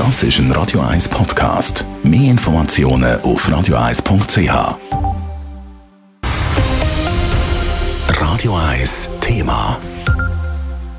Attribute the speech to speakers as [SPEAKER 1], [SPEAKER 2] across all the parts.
[SPEAKER 1] Das ist ein Radio 1 Podcast. Mehr Informationen auf radio1.ch. Radio 1 Thema.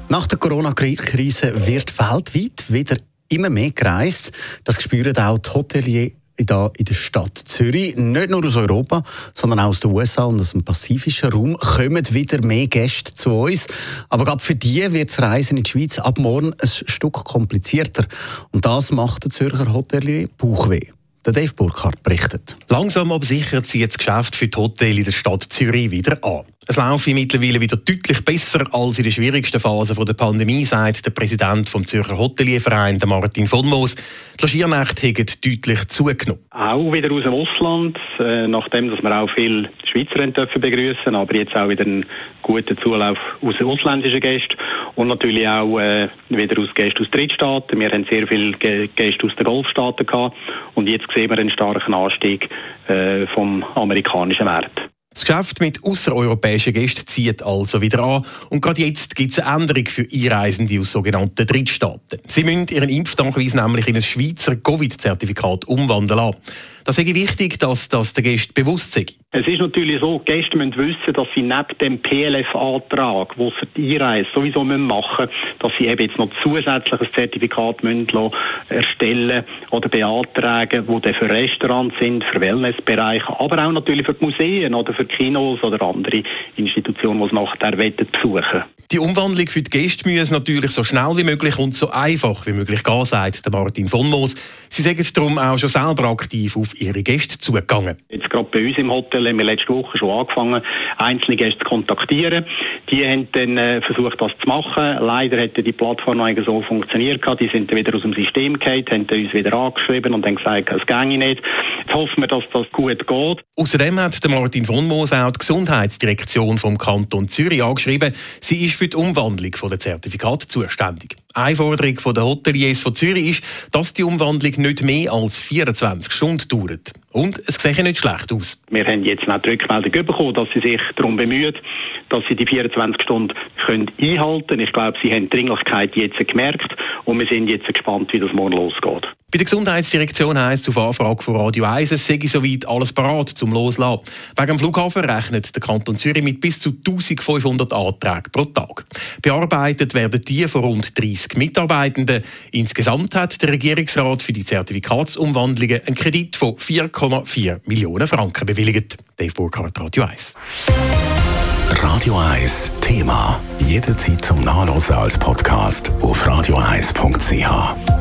[SPEAKER 2] Nach der Corona-Krise wird weltweit wieder immer mehr gereist. Das spüren auch die Hoteliers hier in der Stadt Zürich. Nicht nur aus Europa, sondern auch aus den USA und aus dem pazifischen Raum kommen wieder mehr Gäste zu uns. Aber gerade für die wird das Reisen in die Schweiz ab morgen ein Stück komplizierter. Und das macht der Zürcher Hotelier Bauchweh. Der Dave Burkhardt berichtet.
[SPEAKER 3] Langsam aber sicher zieht das Geschäft für die Hotels in der Stadt Zürich wieder an. Es laufe mittlerweile wieder deutlich besser als in der schwierigsten Phase der Pandemie, sagt der Präsident vom Zürcher Hotelierverein, Martin von Moos. Die Logiernächte haben deutlich zugenommen.
[SPEAKER 4] Auch wieder aus dem Ausland, äh, nachdem dass wir auch viele Schweizer dürfen begrüßen, aber jetzt auch wieder einen guten Zulauf aus ausländischen Gästen und natürlich auch äh, wieder aus Gästen aus Drittstaaten. Wir haben sehr viele Gäste aus den Golfstaaten gehabt und jetzt sehen wir einen starken Anstieg äh, vom amerikanischen Markt.
[SPEAKER 3] Das Geschäft mit außereuropäischen Gästen zieht also wieder an und gerade jetzt gibt es eine Änderung für Einreisende aus sogenannten Drittstaaten. Sie müssen ihren Impfnachweis nämlich in ein Schweizer Covid-Zertifikat umwandeln lassen. Das ist wichtig, dass das der Gäste bewusst sei.
[SPEAKER 4] Es ist natürlich so, die Gäste müssen wissen, dass sie neben dem PLF-Antrag, wo sie die Einreise sowieso machen müssen, dass sie eben jetzt noch zusätzliches Zertifikat müssen erstellen oder beantragen, wo dann für Restaurants sind, für Wellnessbereiche, aber auch natürlich für die Museen oder für Kinos oder andere Institutionen, die es nachher besuchen
[SPEAKER 3] Die Umwandlung für die Gäste muss natürlich so schnell wie möglich und so einfach wie möglich gehen, sagt Martin von Moos. Sie sagen darum auch schon selber aktiv auf ihre Gäste zugegangen.
[SPEAKER 4] Jetzt gerade bei uns im Hotel haben wir letzte Woche schon angefangen, einzelne Gäste zu kontaktieren. Die haben dann äh, versucht, das zu machen. Leider hätte die Plattform noch so funktioniert. Die sind dann wieder aus dem System gefallen, haben uns wieder angeschrieben und haben gesagt, es ginge nicht. Jetzt hoffen wir, dass das gut geht.
[SPEAKER 3] Außerdem hat Martin von Moos auch die Gesundheitsdirektion vom Kanton Zürich angeschrieben. Sie ist für die Umwandlung der Zertifikate zuständig. Eine Forderung der Hoteliers von Zürich ist, dass die Umwandlung nicht mehr als 24 Stunden dauert. Und es sieht nicht schlecht aus.
[SPEAKER 4] Wir haben jetzt auch die Rückmeldung bekommen, dass sie sich darum bemühen, dass sie die 24 Stunden können einhalten können. Ich glaube, sie haben die Dringlichkeit jetzt gemerkt und wir sind jetzt gespannt, wie das morgen losgeht.
[SPEAKER 3] Bei der Gesundheitsdirektion heisst es auf Anfrage von Radio 1, es sei soweit alles parat zum Loslassen. Wegen dem Flughafen rechnet der Kanton Zürich mit bis zu 1500 Anträgen pro Tag. Bearbeitet werden die von rund 30 Mitarbeitenden. Insgesamt hat der Regierungsrat für die Zertifikatsumwandlungen einen Kredit von 4,4 Millionen Franken bewilligt. Dave Burkhardt, Radio 1.
[SPEAKER 1] Radio 1 Thema. Jederzeit zum Nachlesen als Podcast auf radio1.ch.